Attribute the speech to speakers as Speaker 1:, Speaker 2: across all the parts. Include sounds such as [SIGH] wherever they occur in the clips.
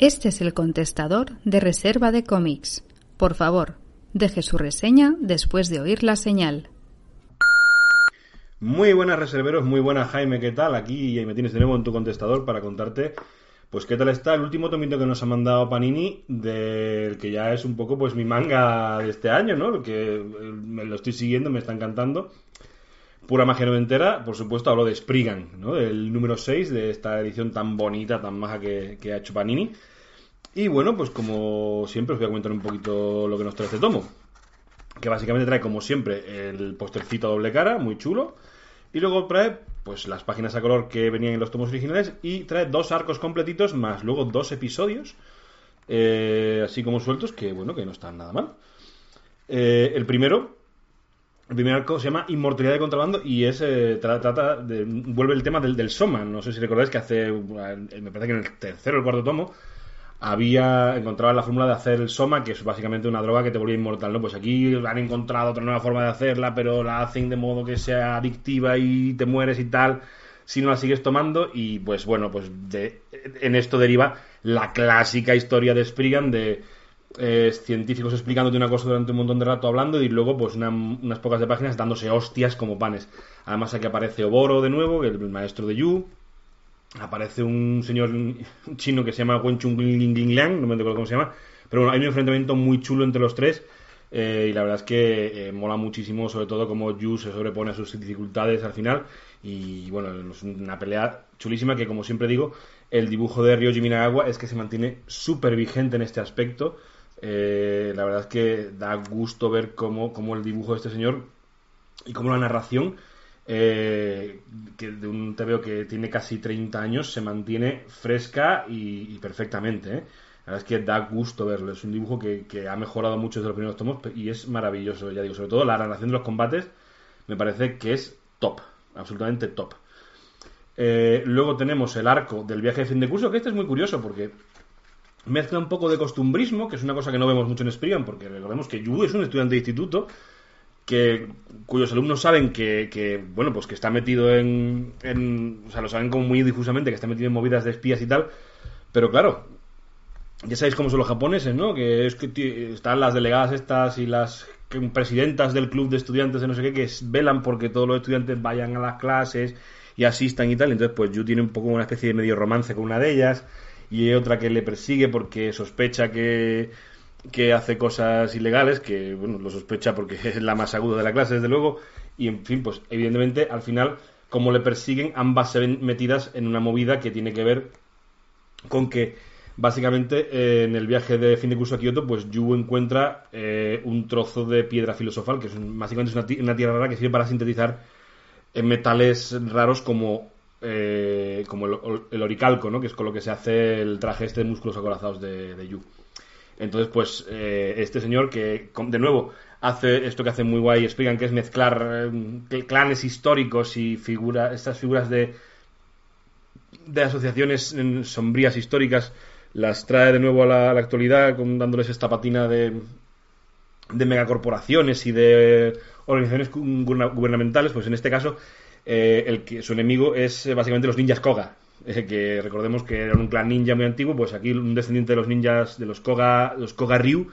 Speaker 1: Este es el contestador de reserva de cómics. Por favor, deje su reseña después de oír la señal.
Speaker 2: Muy buenas reserveros, muy buenas Jaime, ¿qué tal? Aquí me tienes de nuevo en tu contestador para contarte pues qué tal está el último tomito que nos ha mandado Panini del que ya es un poco pues mi manga de este año, ¿no? Que eh, me lo estoy siguiendo, me está encantando. Pura magia noventera, por supuesto, hablo de Spriggan, ¿no? Del número 6 de esta edición tan bonita, tan maja que, que ha hecho Panini. Y bueno, pues como siempre os voy a comentar un poquito lo que nos trae este tomo. Que básicamente trae, como siempre, el postercito a doble cara, muy chulo. Y luego trae, pues, las páginas a color que venían en los tomos originales. Y trae dos arcos completitos, más luego dos episodios. eh, así como sueltos, que bueno, que no están nada mal. Eh, el primero, el primer arco se llama Inmortalidad de Contrabando y es eh, tra- trata de, vuelve el tema del, del Soma. No sé si recordáis que hace, eh, me parece que en el tercero o el cuarto tomo, había encontrado la fórmula de hacer el Soma, que es básicamente una droga que te volvía inmortal, ¿no? Pues aquí han encontrado otra nueva forma de hacerla, pero la hacen de modo que sea adictiva y te mueres y tal si no la sigues tomando y pues bueno, pues de, en esto deriva la clásica historia de Spriggan de eh, científicos explicándote una cosa durante un montón de rato hablando y luego pues una- unas pocas de páginas dándose hostias como panes. Además aquí aparece Oboro de nuevo, el maestro de Yu, aparece un señor chino que se llama Wen Chung Liang, no me acuerdo cómo se llama, pero bueno, hay un enfrentamiento muy chulo entre los tres eh, y la verdad es que eh, mola muchísimo, sobre todo como Yu se sobrepone a sus dificultades al final y bueno, es una pelea chulísima que como siempre digo, el dibujo de Ryoji Minagawa es que se mantiene súper vigente en este aspecto. Eh, la verdad es que da gusto ver cómo, cómo el dibujo de este señor y cómo la narración eh, que de un TVO que tiene casi 30 años se mantiene fresca y, perfectamente. ¿eh? La verdad es que da gusto verlo. Es un dibujo que, que ha mejorado mucho desde los primeros tomos y es maravilloso, ya digo. Sobre todo la narración de los combates me parece que es top, absolutamente top. Luego tenemos el arco del viaje de fin de curso, que este es muy curioso porque mezcla un poco de costumbrismo, que es una cosa que no vemos mucho en Spriggan, porque recordemos que Yu es un estudiante de instituto que cuyos alumnos saben que, bueno pues que está metido en, en o sea lo saben como muy difusamente que está metido en movidas de espías y tal pero claro ya sabéis cómo son los japoneses no que es que están las delegadas estas y las presidentas del club de estudiantes de no sé qué que velan porque todos los estudiantes vayan a las clases y asistan y tal entonces pues Yu tiene un poco una especie de medio romance con una de ellas y otra que le persigue porque sospecha que que hace cosas ilegales, que bueno, lo sospecha porque [LAUGHS] es la más aguda de la clase, desde luego, y en fin, pues evidentemente al final, como le persiguen, ambas se ven metidas en una movida que tiene que ver con que básicamente eh, en el viaje de fin de curso a Kioto, pues Yu encuentra eh, un trozo de piedra filosofal, que es un- básicamente es una tierra rara que sirve para sintetizar eh, metales raros como eh, como el, oricalco, ¿no? que es con lo que se hace el traje este de músculos acorazados de, Yu. Entonces, pues, eh, este señor que, de nuevo, hace esto que hace muy guay, explican que es mezclar eh, cl- clanes históricos y figuras, estas figuras de, de asociaciones mm, sombrías históricas, las trae de nuevo a la, actualidad, dándoles esta patina de, de megacorporaciones y de organizaciones gu- gubern- gubernamentales, pues en este caso, eh, el que, su enemigo es eh, básicamente los ninjas Koga, que recordemos que eran un clan ninja muy antiguo, pues aquí un descendiente de los ninjas, de los Koga, los Koga Ryu,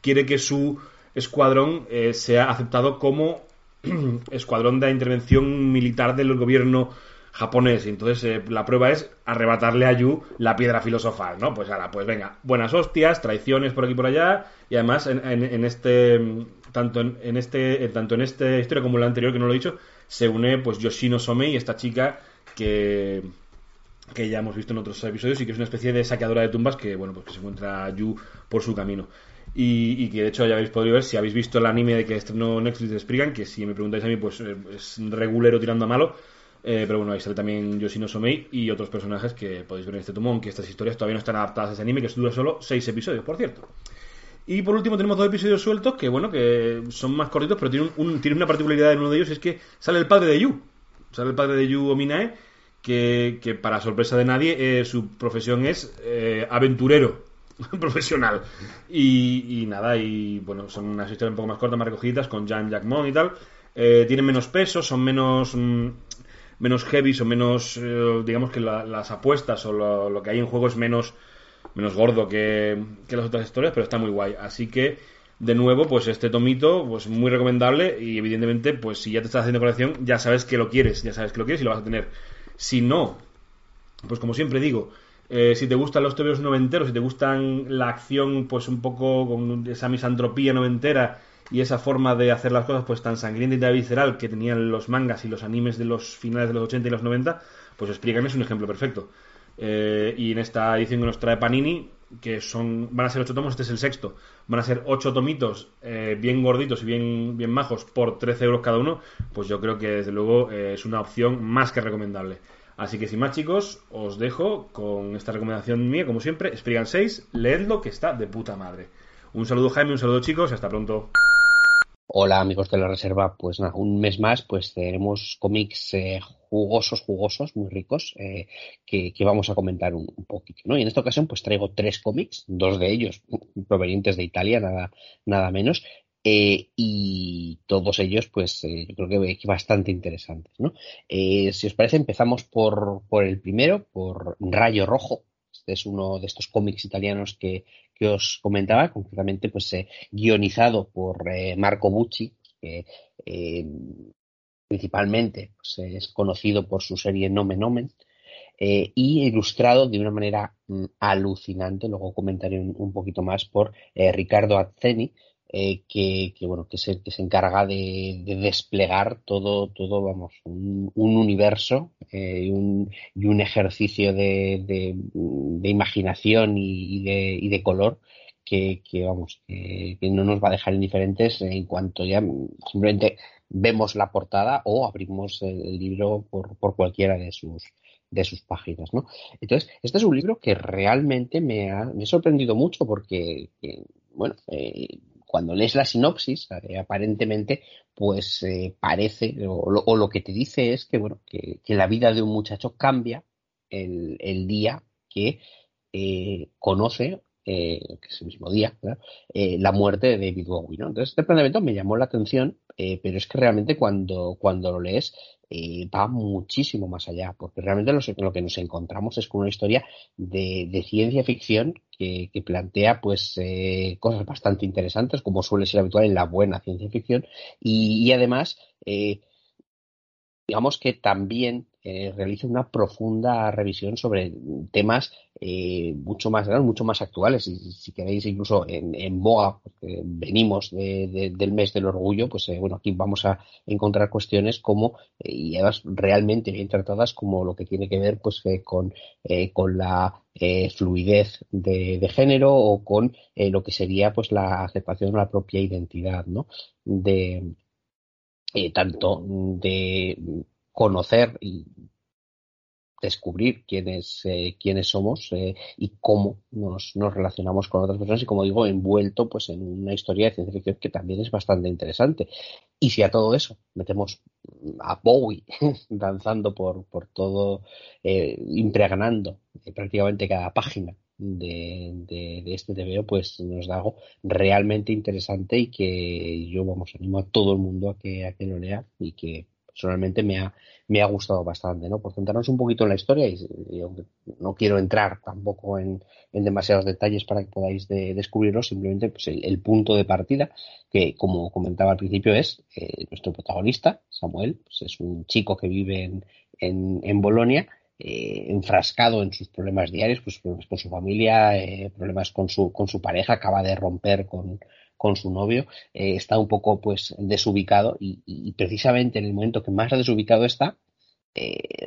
Speaker 2: quiere que su escuadrón eh, sea aceptado como [CLEARS THROAT] escuadrón de intervención militar del gobierno japonés. Y entonces eh, la prueba es arrebatarle a Yu la piedra filosofal, ¿no? Pues ahora, pues venga, buenas hostias, traiciones por aquí y por allá, y además en, en- este tanto en, este tanto en esta historia como en la anterior que no lo he dicho, se une pues Yoshino Somei, esta chica que, que ya hemos visto en otros episodios y que es una especie de saqueadora de tumbas que, bueno, pues que se encuentra Yu por su camino. Y, que de hecho ya habéis podido ver, si habéis visto el anime de que estrenó Netflix de Spriggan, que si me preguntáis a mí, pues eh, es regulero tirando a malo. Eh, pero bueno, ahí sale también Yoshino Somei y otros personajes que podéis ver en este tomón, que estas historias todavía no están adaptadas a ese anime, que dura solo 6 episodios, por cierto. Y por último tenemos dos episodios sueltos que, bueno, que son más cortitos, pero tienen, un, una particularidad en uno de ellos, es que sale el padre de Yu. Sale el padre de Yu Ominae, que, que para sorpresa de nadie, eh, su profesión es aventurero. [LAUGHS] profesional. Y, nada, y bueno, son unas historias un poco más cortas, más recogidas, con Jan Jackmon y tal. Eh, tienen menos peso, son menos mm, menos heavy, son menos, eh, digamos que las apuestas o lo, que hay en juego es menos, menos gordo que, que, las otras historias, pero está muy guay. Así que, de nuevo, pues este tomito, pues muy recomendable y evidentemente, pues si ya te estás haciendo colección, ya sabes que lo quieres, ya sabes que lo quieres y lo vas a tener. Si no, pues como siempre digo, eh, si te gustan los tebeos noventeros, si te gustan la acción, pues un poco con esa misantropía noventera y esa forma de hacer las cosas pues tan sangrienta y tan visceral que tenían los mangas y los animes de los finales de los 80 y los 90, pues Spriggan es un ejemplo perfecto. Eh, y en esta edición que nos trae Panini, que son van a ser ocho tomos, este es el sexto, van a ser ocho tomitos eh, bien gorditos y bien, bien majos por 13 euros cada uno, pues yo creo que desde luego es una opción más que recomendable. Así que sin más chicos, os dejo con esta recomendación mía, como siempre, Spriggan 6, leedlo que está de puta madre. Un saludo Jaime, un saludo chicos, hasta pronto.
Speaker 3: Hola amigos de la reserva, pues nada, un mes más pues tenemos cómics eh, jugosos, jugosos, muy ricos, eh, que, vamos a comentar un, poquito, ¿no? Y en esta ocasión pues traigo tres cómics, dos de ellos provenientes de Italia, nada, nada menos, eh, y todos ellos, pues eh, yo creo que, bastante interesantes. ¿no? Si os parece, empezamos por, por, el primero, por Rayo Rojo. Es uno de estos cómics italianos que, que os comentaba, concretamente pues guionizado por Marco Bucci, que principalmente pues, es conocido por su serie Nomen Nomen. y ilustrado de una manera mm, alucinante, luego comentaré un, poquito más por Ricardo Azzeni, eh, que, bueno, que se, que se encarga de, desplegar todo, todo, vamos, un, universo eh, y, un, y, un, ejercicio de, de, imaginación y, de, y, de, color que, que vamos, que, no nos va a dejar indiferentes en cuanto ya simplemente vemos la portada o abrimos el, libro por, por cualquiera de sus, de sus páginas, ¿no? Entonces, este es un libro que realmente me ha, me ha sorprendido mucho porque, bueno, eh, cuando lees la sinopsis, eh, aparentemente, pues eh, parece, o lo, que te dice es que, bueno, que, la vida de un muchacho cambia el, día que eh, conoce, que es el mismo día, la muerte de David Bowie. Entonces, este planteamiento me llamó la atención, pero es que realmente cuando, cuando lo lees va muchísimo más allá, porque realmente lo, que nos encontramos es con una historia de, ciencia ficción que, plantea pues eh, cosas bastante interesantes, como suele ser habitual en la buena ciencia ficción, y, además eh, digamos que también eh, realiza una profunda revisión sobre temas eh, mucho más grandes, mucho más actuales. Y si queréis, incluso en, boga, porque venimos del mes del orgullo, pues eh, bueno, aquí vamos a encontrar cuestiones como, y además realmente bien tratadas, como lo que tiene que ver pues con, con la fluidez de, género o con lo que sería pues la aceptación de la propia identidad, ¿no? De, tanto de conocer y descubrir quiénes, eh, quiénes somos eh, y cómo nos, nos, relacionamos con otras personas y como digo, envuelto pues en una historia de ciencia ficción que también es bastante interesante. Y si a todo eso metemos a Bowie [LAUGHS] danzando por, por todo, eh, impregnando prácticamente cada página de, de, este TVO, pues nos da algo realmente interesante y que yo, vamos, animo a todo el mundo a que, a que lo lea y que personalmente me ha, me ha gustado bastante, ¿no? Por centrarnos un poquito en la historia y, no quiero entrar tampoco en, demasiados detalles para que podáis descubrirlo, simplemente pues el, punto de partida, que como comentaba al principio es eh, nuestro protagonista, Samuel, pues es un chico que vive en, en, Bolonia, eh, enfrascado en sus problemas diarios, pues problemas con su familia, eh, problemas con su, con su pareja, acaba de romper con, su novio, eh, está un poco pues desubicado y, precisamente en el momento que más desubicado está,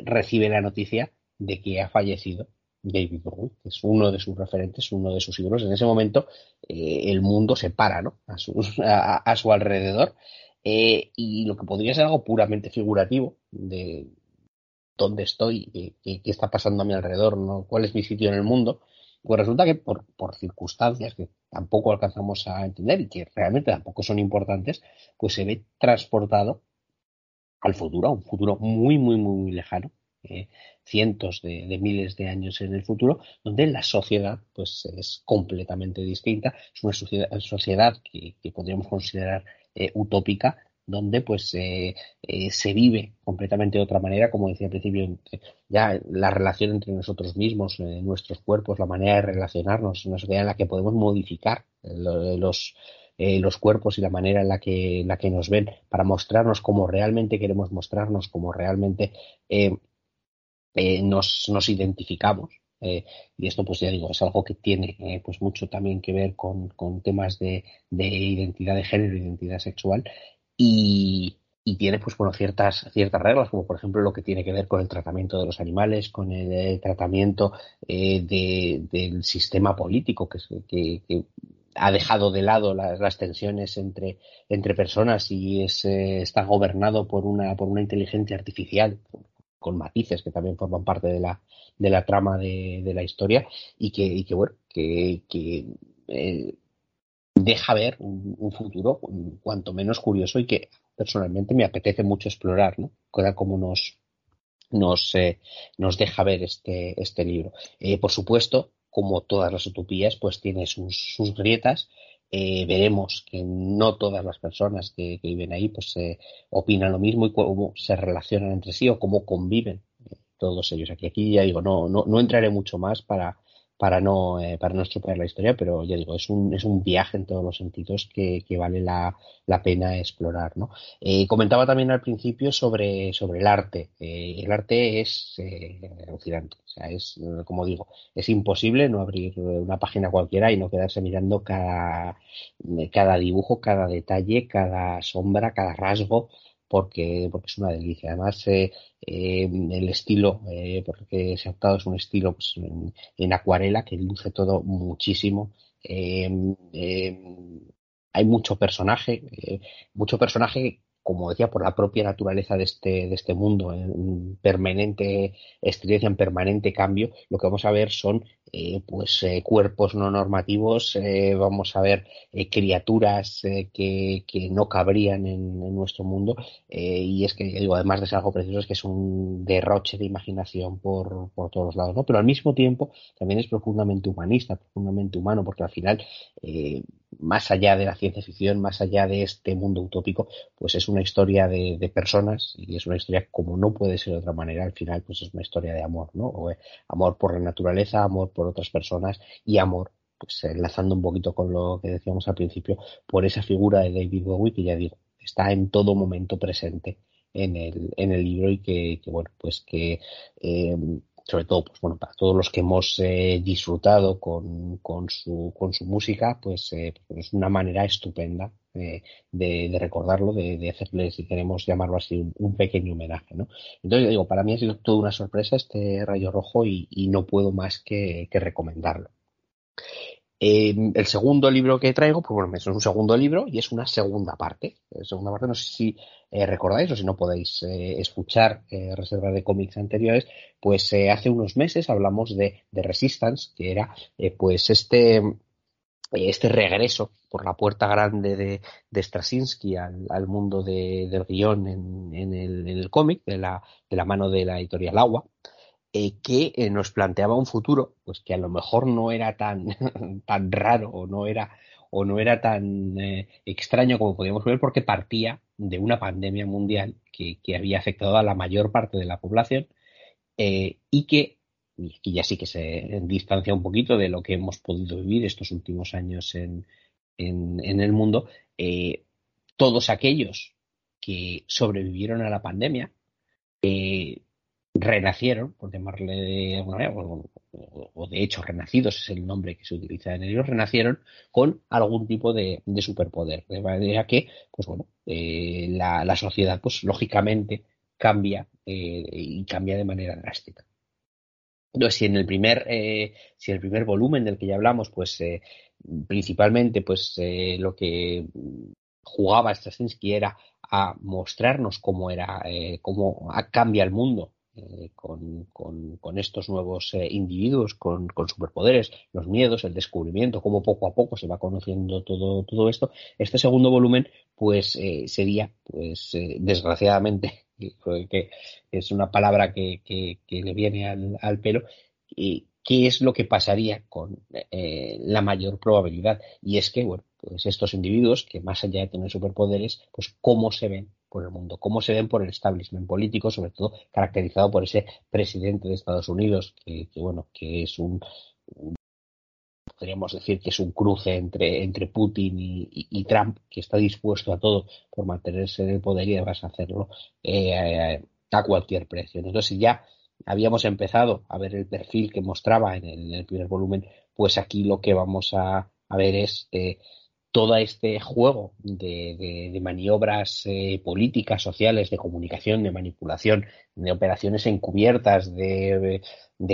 Speaker 3: recibe la noticia de que ha fallecido David Bowie, que es uno de sus referentes, uno de sus ídolos. En ese momento el mundo se para ¿no? a, su, [LAUGHS] alrededor y lo que podría ser algo puramente figurativo de dónde estoy, qué, está pasando a mi alrededor, ¿no? cuál es mi sitio en el mundo, pues resulta que por, circunstancias que tampoco alcanzamos a entender y que realmente tampoco son importantes, pues se ve transportado al futuro, a un futuro muy, muy, muy lejano, eh, cientos de, miles de años en el futuro, donde la sociedad pues es completamente distinta, es una sociedad, que, podríamos considerar eh, utópica, donde pues eh, eh, se vive completamente de otra manera, como decía al principio, ya la relación entre nosotros mismos, eh, nuestros cuerpos, la manera de relacionarnos, una sociedad en la que podemos modificar los, los cuerpos y la manera en la que, la que nos ven para mostrarnos como realmente queremos mostrarnos, como realmente nos, nos identificamos. y esto, pues ya digo, es algo que tiene pues mucho también que ver con, con temas de, de, identidad de género, identidad sexual, y, tiene pues bueno ciertas ciertas reglas como por ejemplo lo que tiene que ver con el tratamiento de los animales con el, tratamiento eh, del sistema político que, ha dejado de lado las, tensiones entre, entre personas y es, eh, está gobernado por una por una inteligencia artificial con matices que también forman parte de la de la trama de, la historia y que, y que bueno que, que eh, deja ver un, futuro cuanto menos curioso y que personalmente me apetece mucho explorar, ¿no? Como nos, nos, eh, nos deja ver este, este libro. Eh, por supuesto, como todas las utopías, pues tiene sus, grietas. Eh, veremos que no todas las personas que, viven ahí pues opinan lo mismo y cómo se relacionan entre sí o cómo conviven todos ellos. Aquí, aquí ya digo, no, no, no entraré mucho más para, para no, eh, para no estropear la historia, pero ya digo, es un, es un viaje en todos los sentidos que, que vale la, la, pena explorar. ¿no? Eh, comentaba también al principio sobre, sobre el arte. Eh, el arte es alucinante, o sea, es, como digo, es imposible no abrir una página cualquiera y no quedarse mirando cada, cada dibujo, cada detalle, cada sombra, cada rasgo porque, porque es una delicia. Además, eh, eh, el estilo, eh, porque se ha optado es un estilo pues, en, acuarela que luce todo muchísimo. hay mucho personaje, mucho personaje como decía, por la propia naturaleza de este, de este mundo, en permanente experiencia, en permanente cambio, lo que vamos a ver son eh, pues eh, cuerpos no normativos, eh, vamos a ver criaturas que, que, no cabrían en, en nuestro mundo, y es que, digo, además de ser algo precioso, es que es un derroche de imaginación por, por todos los lados, ¿no? Pero al mismo tiempo también es profundamente humanista, profundamente humano, porque al final más allá de la ciencia ficción, más allá de este mundo utópico, pues es una historia de, personas y es una historia como no puede ser de otra manera. Al final, pues es una historia de amor, ¿no? O, amor por la naturaleza, amor por otras personas y amor, pues enlazando un poquito con lo que decíamos al principio, por esa figura de David Bowie que ya digo, está en todo momento presente en el, en el libro y que, bueno, pues que eh, sobre todo pues bueno para todos los que hemos eh, disfrutado con, con, su, con su música pues, eh, pues es una manera estupenda de, recordarlo de, de, hacerle si queremos llamarlo así un, pequeño homenaje ¿no? entonces digo para mí ha sido toda una sorpresa este rayo rojo y, no puedo más que recomendarlo el segundo libro que traigo, pues bueno, es un segundo libro y es una segunda parte. Segunda parte, no sé si eh, recordáis o si no podéis eh, escuchar eh, reservas de cómics anteriores, pues hace unos meses hablamos de, Resistance, que era pues este, este regreso por la puerta grande de, de Straczynski al, mundo del guion en, el, en el cómic, de de la mano de la editorial Agua. Eh, que eh, nos planteaba un futuro, pues que a lo mejor no era tan, [LAUGHS] tan raro o no era, o no era tan eh, extraño como podíamos ver, porque partía de una pandemia mundial que, había afectado a la mayor parte de la población y que, y ya sí que se distancia un poquito de lo que hemos podido vivir estos últimos años en, en el mundo, todos aquellos que sobrevivieron a la pandemia, renacieron, por llamarle de alguna manera, o, de hecho renacidos es el nombre que se utiliza en ellos, renacieron con algún tipo de, superpoder. De manera que, pues bueno, eh, la, sociedad, pues lógicamente cambia eh, y cambia de manera drástica. Entonces, si en el primer, eh, si el primer volumen del que ya hablamos, pues principalmente, pues lo que jugaba Straczynski era a mostrarnos cómo era, cómo cambia el mundo eh, con, estos nuevos eh, individuos, con, con, superpoderes, los miedos, el descubrimiento, cómo poco a poco se va conociendo todo, todo esto. Este segundo volumen, pues eh, sería, pues desgraciadamente, [LAUGHS] que es una palabra que, le viene al, al pelo, y qué es lo que pasaría con la mayor probabilidad. Y es que, bueno, pues estos individuos, que más allá de tener superpoderes, pues cómo se ven por el mundo, cómo se ven por el establishment político, sobre todo caracterizado por ese presidente de Estados Unidos, que, bueno, que es un, podríamos decir que es un cruce entre, entre Putin y, Trump, que está dispuesto a todo por mantenerse en el poder y además hacerlo eh, a cualquier precio. Entonces, ya habíamos empezado a ver el perfil que mostraba en el, primer volumen, pues aquí lo que vamos a, ver es eh, todo este juego de, maniobras eh, políticas, sociales, de comunicación, de manipulación, de operaciones encubiertas, de,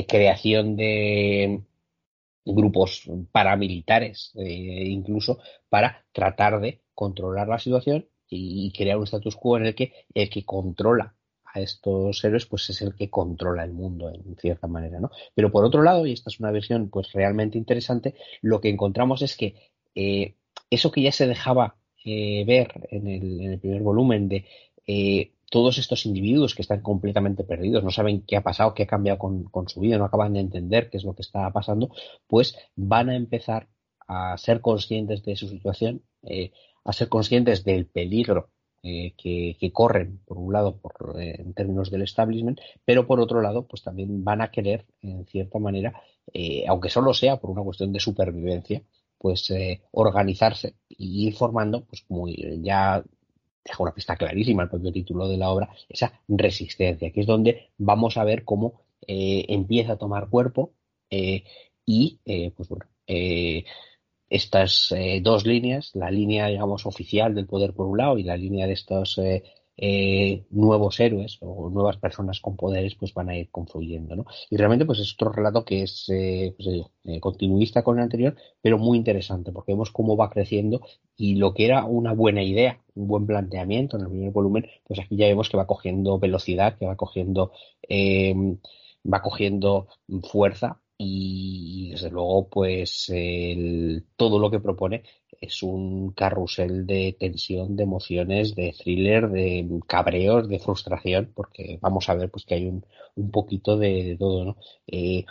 Speaker 3: creación de grupos paramilitares, eh, incluso para tratar de controlar la situación y, crear un status quo en el que el que controla a estos héroes pues es el que controla el mundo en cierta manera, ¿no? Pero por otro lado, y esta es una versión pues realmente interesante, lo que encontramos es que eh, eso que ya se dejaba eh, ver en el, primer volumen de eh, todos estos individuos que están completamente perdidos, no saben qué ha pasado, qué ha cambiado con, su vida, no acaban de entender qué es lo que está pasando, pues van a empezar a ser conscientes de su situación, eh, a ser conscientes del peligro que, corren, por un lado, por, en términos del establishment, pero por otro lado, pues también van a querer, en cierta manera, aunque solo sea por una cuestión de supervivencia, pues eh, organizarse y ir formando, pues como ya deja una pista clarísima el propio título de la obra, esa resistencia, que es donde vamos a ver cómo eh, empieza a tomar cuerpo eh, y, pues bueno, estas dos líneas, la línea, digamos, oficial del poder por un lado y la línea de estos eh, nuevos héroes o nuevas personas con poderes pues van a ir confluyendo, ¿no? Y realmente pues es otro relato que es eh, pues, eh, continuista con el anterior, pero muy interesante porque vemos cómo va creciendo y lo que era una buena idea, un buen planteamiento en el primer volumen, pues aquí ya vemos que va cogiendo velocidad, que va cogiendo va cogiendo fuerza y desde luego pues todo lo que propone es un carrusel de tensión, de emociones, de thriller, de cabreos, de frustración, porque vamos a ver pues que hay un, un poquito de, todo, ¿no? Eh,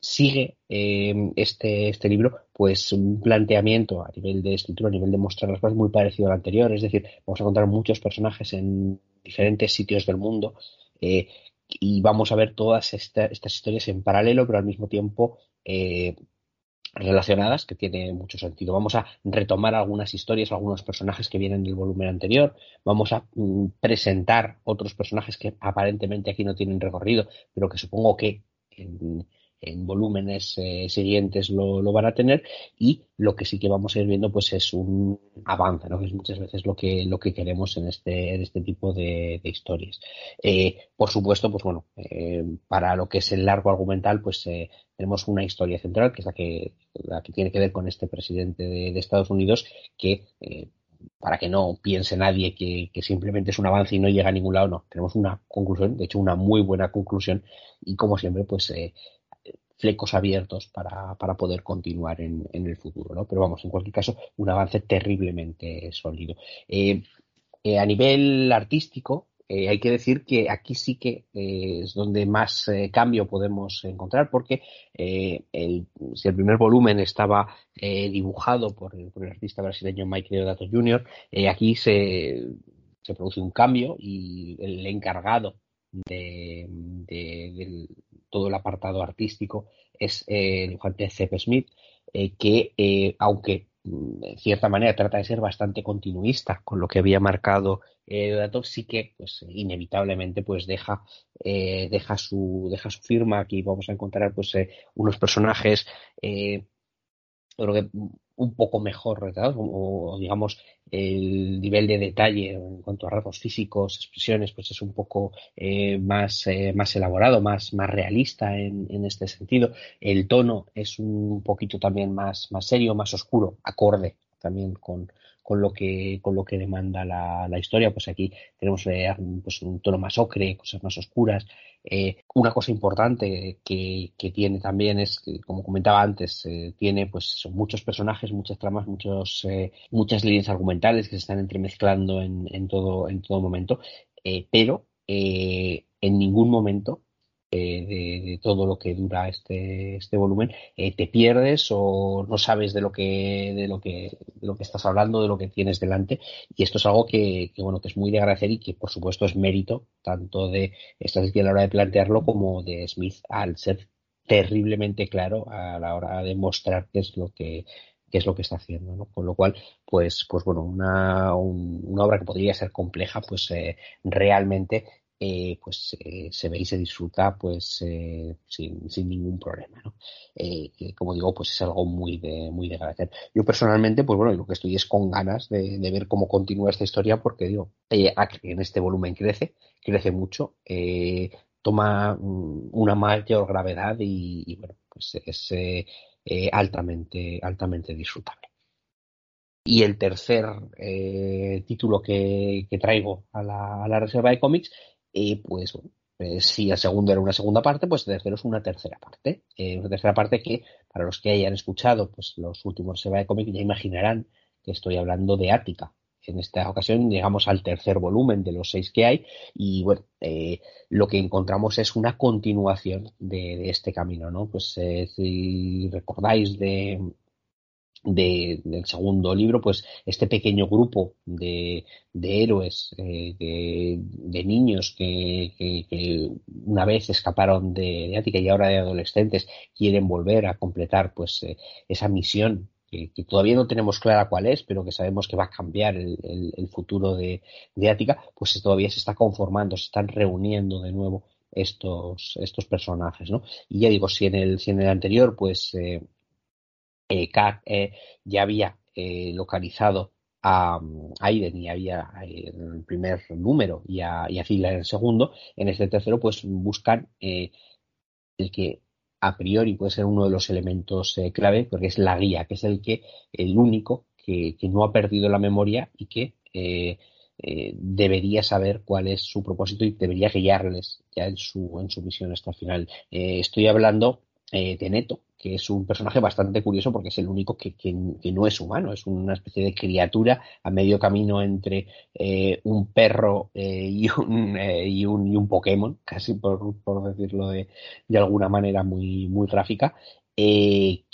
Speaker 3: sigue eh, este, este libro pues un planteamiento a nivel de escritura, a nivel de mostrar las cosas muy parecido al anterior, es decir, vamos a encontrar muchos personajes en diferentes sitios del mundo eh, y vamos a ver todas estas historias en paralelo, pero al mismo tiempo eh, relacionadas, que tiene mucho sentido. Vamos a retomar algunas historias, algunos personajes que vienen del volumen anterior, vamos a mm, presentar otros personajes que aparentemente aquí no tienen recorrido, pero que supongo que en, en volúmenes eh, siguientes lo, lo, van a tener y lo que sí que vamos a ir viendo pues es un avance, ¿no? que es muchas veces lo que, lo que queremos en este, en este tipo de, historias. Eh, por supuesto, pues bueno, eh, para lo que es el largo argumental, pues tenemos una historia central, que es la que, la que tiene que ver con este presidente de, Estados Unidos, que para que no piense nadie que, que, simplemente es un avance y no llega a ningún lado, no. Tenemos una conclusión, de hecho una muy buena conclusión y como siempre pues eh, flecos abiertos para, para poder continuar en, en, el futuro, ¿no? Pero vamos, en cualquier caso, un avance terriblemente sólido. Eh, eh, a nivel artístico, eh, hay que decir que aquí sí que es donde más cambio podemos encontrar, porque el, si el primer volumen estaba dibujado por el, artista brasileño Mike Deodato Jr., aquí se, se, produce un cambio y el encargado de, de, del, todo el apartado artístico es el dibujante C.P. Smith, que aunque mm, en cierta manera trata de ser bastante continuista con lo que había marcado eh, Datov, sí que pues inevitablemente pues deja eh, deja su deja su firma aquí vamos a encontrar pues eh, unos personajes eh, creo que un poco mejor o, digamos el nivel de detalle en cuanto a rasgos físicos, expresiones, pues es un poco eh, más, eh, más elaborado, más, más realista en, en, este sentido. El tono es un poquito también más, más serio, más oscuro, acorde también con, con lo que con lo que demanda la, la historia pues aquí tenemos pues un tono más ocre cosas más oscuras. Eh, una cosa importante que, que, tiene también es que como comentaba antes eh, tiene pues muchos personajes muchas tramas muchos eh, muchas líneas argumentales que se están entremezclando en, en todo en todo momento. Pero en ningún momento eh, de, todo lo que dura este, este volumen, eh, te pierdes o no sabes de lo que, de lo que, de lo que estás hablando, de lo que tienes delante. Y esto es algo que, que bueno, que es muy de agradecer y que por supuesto es mérito tanto de esta a la hora de plantearlo como de Smith al ser terriblemente claro a la hora de mostrar qué es lo que qué es lo que está haciendo, ¿no? Con lo cual, pues, pues bueno, una, un, una obra que podría ser compleja, pues eh, realmente eh, pues eh, se ve y se disfruta pues eh, sin, sin, ningún problema ¿no? Como digo pues es algo muy de muy de agradecer yo personalmente pues bueno lo que estoy es con ganas de, de ver cómo continúa esta historia porque digo en este volumen crece crece mucho toma mm, una mayor gravedad y, bueno pues es altamente altamente disfrutable y el tercer título que, que, traigo a la reserva de cómics y pues, pues, si el segundo era una segunda parte, pues el tercero es una tercera parte. Eh, una tercera parte que, para los que hayan escuchado pues los últimos Seba de cómic, ya imaginarán que estoy hablando de Ática. En esta ocasión llegamos al tercer volumen de los seis que hay y bueno, eh, lo que encontramos es una continuación de, de este camino, ¿no? Pues eh, si recordáis de, de, del segundo libro, pues este pequeño grupo de, de héroes, eh, de, de, niños que, que, que, una vez escaparon de, Ática y ahora de adolescentes quieren volver a completar pues eh, esa misión que, todavía no tenemos clara cuál es, pero que sabemos que va a cambiar el, el, futuro de, de Ática, pues todavía se está conformando, se están reuniendo de nuevo estos, estos personajes, ¿no? Y ya digo, si en el, si en el anterior, pues eh, eh, eh, ya había eh, localizado a, Aiden y había eh, en el primer número y a, y a en el segundo, en este tercero pues buscan eh, el que a priori puede ser uno de los elementos eh, clave, porque es la guía, que es el que, el único que, no ha perdido la memoria y que eh, eh, debería saber cuál es su propósito y debería guiarles ya en su, en su misión hasta el final. Eh, estoy hablando eh, de Neto, que es un personaje bastante curioso porque es el único que, que, que, no es humano, es una especie de criatura a medio camino entre eh, un perro eh, y, un, eh, y, un, y, un, Pokémon, casi por, por decirlo de, de, alguna manera muy, muy gráfica, que,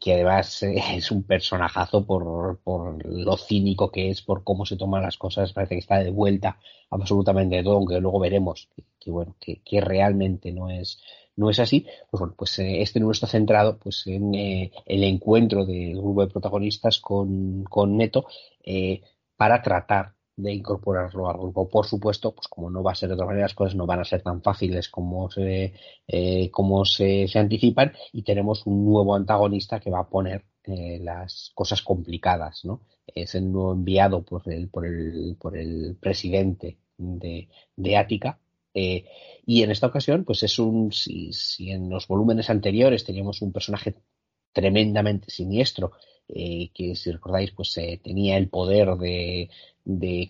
Speaker 3: que, además es un personajazo por, por lo cínico que es, por cómo se toman las cosas, parece que está de vuelta absolutamente todo, aunque luego veremos que, bueno, que realmente no es no es así, pues bueno, pues eh, este número está centrado pues en eh, el encuentro del grupo de protagonistas con, con Neto eh, para tratar de incorporarlo al grupo. Por supuesto, pues como no va a ser de otra manera, las cosas no van a ser tan fáciles como se, eh, como se, se anticipan y tenemos un nuevo antagonista que va a poner eh, las cosas complicadas, ¿no? Es el nuevo enviado por el, por el, por el presidente de, de Ática, eh, y en esta ocasión, pues es un, si, si, en los volúmenes anteriores teníamos un personaje tremendamente siniestro, eh, que si recordáis, pues eh, tenía el poder de,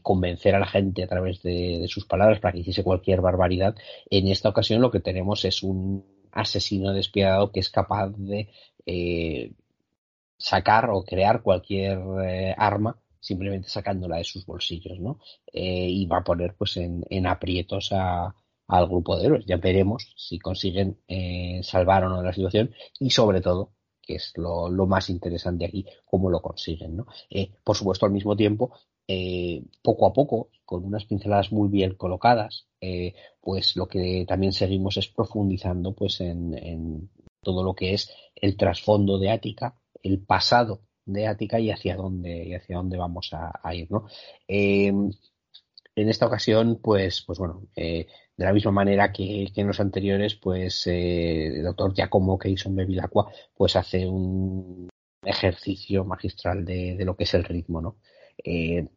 Speaker 3: convencer a la gente a través de, sus palabras para que hiciese cualquier barbaridad, en esta ocasión lo que tenemos es un asesino despiadado que es capaz de eh, sacar o crear cualquier arma simplemente sacándola de sus bolsillos, ¿no? Eh, y va a poner pues en, en aprietos a, al grupo de héroes. Ya veremos si consiguen eh, salvar o no la situación y sobre todo, que es lo, más interesante aquí, cómo lo consiguen, ¿no? Eh, por supuesto, al mismo tiempo, poco a poco, con unas pinceladas muy bien colocadas, pues lo que también seguimos es profundizando pues en, en todo lo que es el trasfondo de Ática, el pasado de Ática y hacia dónde, y hacia dónde vamos a, ir, ¿no? Em, en esta ocasión, pues, pues bueno, eh, de la misma manera que, en los anteriores, pues eh, el doctor Giacomo que en Bevilacqua, pues hace un ejercicio magistral de, de, lo que es el ritmo, ¿no? Eh,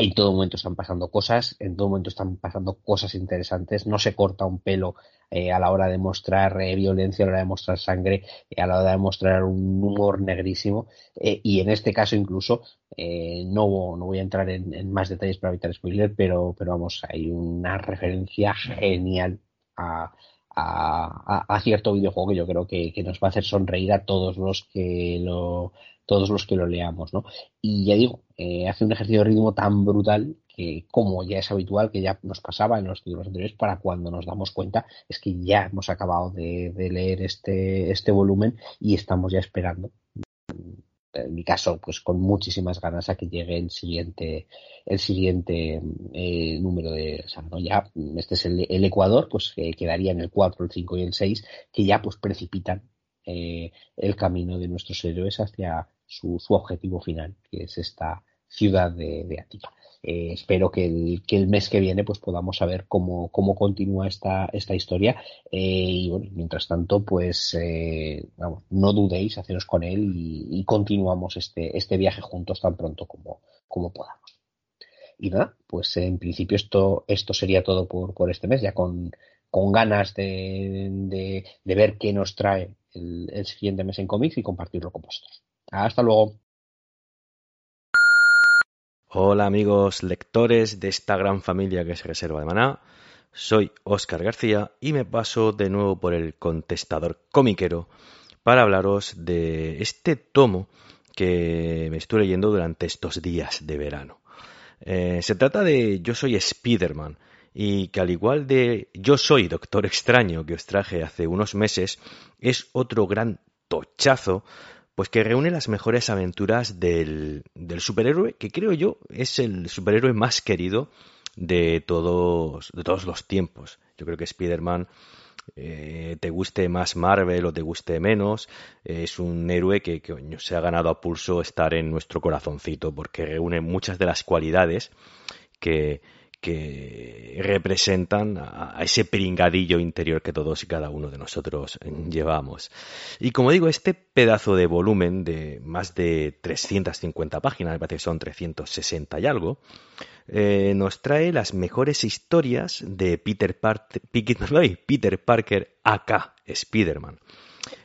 Speaker 3: en todo momento están pasando cosas, en todo momento están pasando cosas interesantes, no se corta un pelo eh, a la hora de mostrar eh, violencia, a la hora de mostrar sangre, a la hora de mostrar un humor negrísimo, y en este caso incluso, no, no voy a entrar en, más detalles para evitar spoiler, pero, pero vamos, hay una referencia genial a, a, cierto videojuego que yo creo que, nos va a hacer sonreír a todos los que lo todos los que lo leamos, ¿no? Y ya digo, eh, hace un ejercicio de ritmo tan brutal que, como ya es habitual, que ya nos pasaba en los títulos anteriores, para cuando nos damos cuenta es que ya hemos acabado de, leer este, este volumen y estamos ya esperando en mi caso, pues con muchísimas ganas a que llegue el siguiente, el siguiente eh, número de, o Ya, este es el, Ecuador, pues que quedaría en el 4, el 5 y el 6, que ya pues precipitan eh, el camino de nuestros héroes hacia su, su objetivo final, que es esta ciudad de, de Ática. Eh, espero que el, que el, mes que viene pues podamos saber cómo, cómo continúa esta, esta historia eh, y bueno, mientras tanto pues eh, vamos, no dudéis haceros con él y, continuamos este, este viaje juntos tan pronto como, como podamos. Y nada, pues en principio esto, esto sería todo por, por este mes, ya con, con ganas de, de, ver qué nos trae el, el siguiente mes en cómics y compartirlo con vosotros. Hasta luego.
Speaker 4: Hola amigos lectores de esta gran familia que es Reserva de Maná. Soy Óscar García y me paso de nuevo por el contestador comiquero para hablaros de este tomo que me estoy leyendo durante estos días de verano. Eh, se trata de Yo soy Spider-Man y que al igual de Yo soy Doctor Extraño que os traje hace unos meses, es otro gran tochazo pues que reúne las mejores aventuras del, superhéroe, que creo yo es el superhéroe más querido de todos, de todos los tiempos. Yo creo que Spider-Man, eh, te guste más Marvel o te guste menos, es un héroe que, que se ha ganado a pulso estar en nuestro corazoncito, porque reúne muchas de las cualidades que, que representan a, ese pringadillo interior que todos y cada uno de nosotros llevamos. Y como digo, este pedazo de volumen de más de 350 páginas, me parece que son 360 y algo, eh, nos trae las mejores historias de Peter, [LAUGHS] Peter Parker acá, Spider-Man.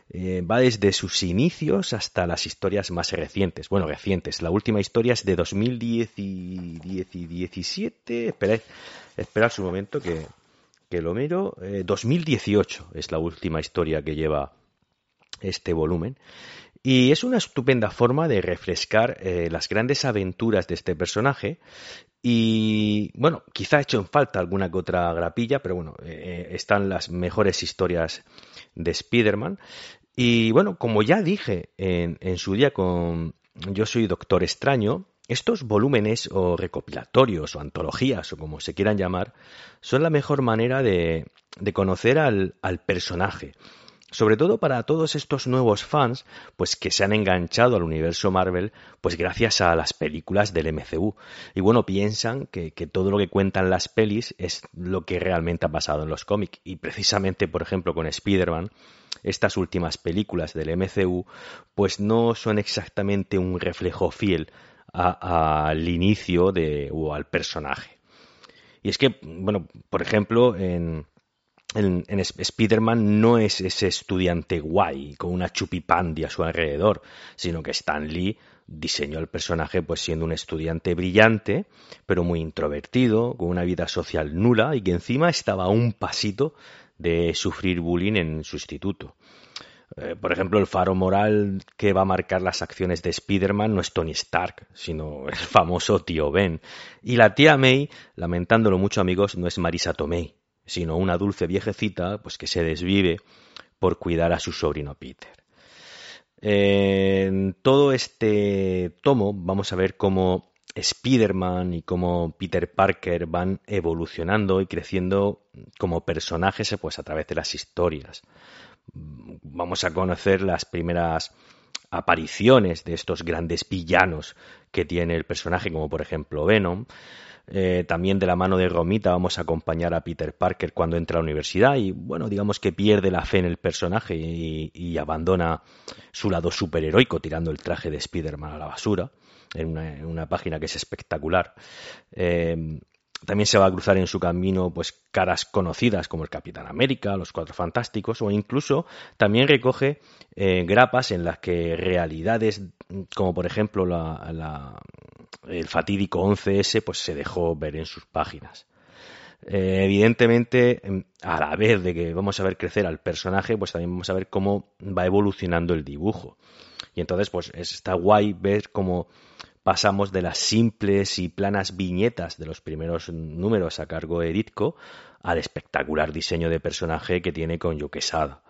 Speaker 4: Eh, va desde sus inicios hasta las historias más recientes. Bueno, recientes. La última historia es de 2017. Esperad, esperad un momento que, que lo miro. 2018 eh, es la última historia que lleva este volumen. Y es una estupenda forma de refrescar eh, las grandes aventuras de este personaje. Y bueno, quizá ha hecho en falta alguna que otra grapilla, pero bueno, están las mejores historias de Spider-Man. Y bueno, como ya dije en, su día con Yo soy Doctor Extraño, estos volúmenes o recopilatorios o antologías o como se quieran llamar son la mejor manera de, de conocer al, al, personaje. Sobre todo para todos estos nuevos fans, pues que se han enganchado al universo Marvel, pues gracias a las películas del MCU. Y bueno, piensan que, que todo lo que cuentan las pelis es lo que realmente ha pasado en los cómics. Y precisamente, por ejemplo, con Spider-Man, estas últimas películas del MCU, pues no son exactamente un reflejo fiel al inicio de, o al personaje. Y es que, bueno, por ejemplo, en, en, Spider-Man no es ese estudiante guay con una chupipandia a su alrededor, sino que Stan Lee diseñó el personaje pues siendo un estudiante brillante, pero muy introvertido, con una vida social nula y que encima estaba a un pasito de sufrir bullying en su instituto. Eh, por ejemplo, el faro moral que va a marcar las acciones de Spider-Man no es Tony Stark, sino el famoso tío Ben. Y la tía May, lamentándolo mucho amigos, no es Marisa Tomei, sino una dulce viejecita pues, que se desvive por cuidar a su sobrino Peter. En todo este tomo vamos a ver cómo Spider-Man y como Peter Parker van evolucionando y creciendo como personajes pues a través de las historias. Vamos a conocer las primeras apariciones de estos grandes villanos que tiene el personaje, como por ejemplo Venom. Eh, también de la mano de Romita vamos a acompañar a Peter Parker cuando entra a la universidad y bueno, digamos que pierde la fe en el personaje y, abandona su lado superheroico tirando el traje de Spider-Man a la basura en una, página que es espectacular. Eh, también se va a cruzar en su camino pues caras conocidas como el Capitán América, los Cuatro Fantásticos o incluso también recoge eh, grapas en las que realidades como por ejemplo la, el fatídico 11S pues se dejó ver en sus páginas. Eh, evidentemente, em, a la vez de que vamos a ver crecer al personaje, pues también vamos a ver cómo va evolucionando el dibujo. Y entonces, pues está guay ver cómo pasamos de las simples y planas viñetas de los primeros números a cargo de Ditko al espectacular diseño de personaje que tiene con Yoquesada.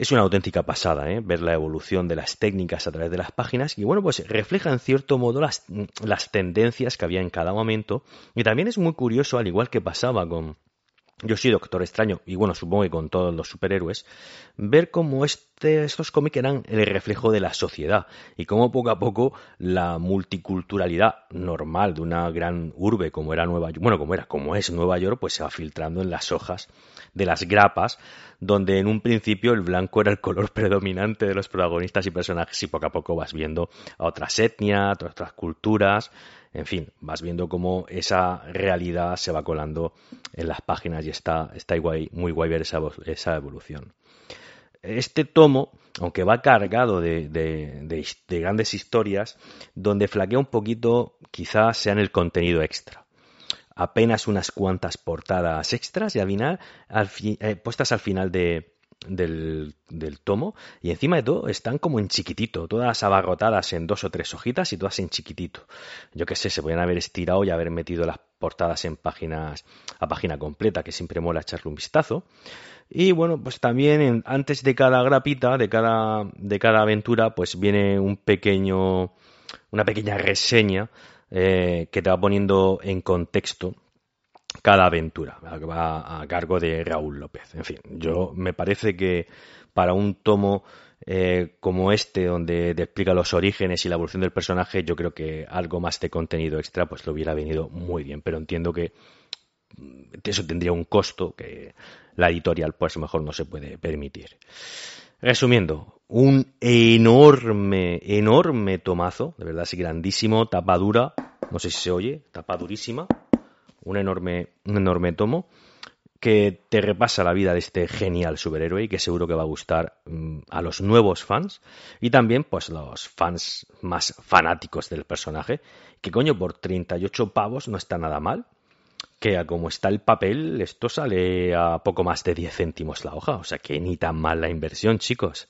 Speaker 4: Es una auténtica pasada ¿eh? ver la evolución de las técnicas a través de las páginas y bueno, pues refleja en cierto modo las, las tendencias que había en cada momento y también es muy curioso, al igual que pasaba con, yo soy Doctor Extraño, y bueno, supongo que con todos los superhéroes, ver cómo este, estos cómics eran el reflejo de la sociedad y cómo poco a poco la multiculturalidad normal de una gran urbe como era Nueva York, bueno, como era, como es Nueva York, pues se va filtrando en las hojas de las grapas, donde en un principio el blanco era el color [LAUGHS] predominante de los protagonistas y personajes y poco a poco vas viendo a otras etnias, a otras culturas, en fin, vas viendo cómo esa realidad se va colando en las páginas y está, está muy guay ver esa, esa evolución. Este tomo, aunque va cargado de, de, grandes historias, donde flaquea un poquito quizás sea en el contenido extra apenas unas cuantas portadas extras y al final, eh, puestas al final de, del, tomo y encima de todo están como en chiquitito, todas abarrotadas en dos o tres hojitas y todas en chiquitito. Yo qué sé, se podrían haber estirado y haber metido las portadas en páginas a página completa, que siempre mola echarle un vistazo. Y bueno, pues también antes de cada grapita, de cada, de cada aventura, pues viene un pequeño, una pequeña reseña eh, que te va poniendo en contexto cada aventura, que va a cargo de Raúl López. En fin, yo me parece que para un tomo eh, como este, donde te explica los orígenes y la evolución del personaje, yo creo que algo más de contenido extra pues lo hubiera venido muy bien, pero entiendo que eso tendría un costo que la editorial pues mejor no se puede permitir. Resumiendo, un enorme, enorme tomazo, de verdad, así grandísimo, tapadura, no sé si se oye, tapadurísima, un enorme, un enorme tomo que te repasa la vida de este genial superhéroe y que seguro que va a gustar mm, a los nuevos fans y también pues los fans más fanáticos del personaje, que coño por 38 pavos no está nada mal, que a como está el papel esto sale a poco más de 10 céntimos la hoja, o sea que ni tan mal la inversión chicos.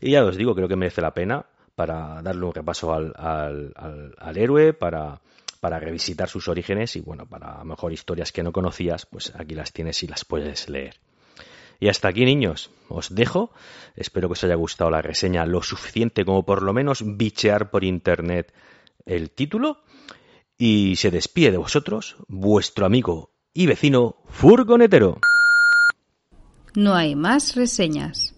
Speaker 4: Y ya os digo, creo que merece la pena para darle un repaso al, al, al héroe, para para revisitar sus orígenes y bueno, para mejor historias que no conocías, pues aquí las tienes y las puedes leer. Y hasta aquí, niños, os dejo. Espero que os haya gustado la reseña lo suficiente como por lo menos bichear por internet el título. Y se despide de vosotros vuestro amigo y vecino furgonetero.
Speaker 1: No hay más reseñas.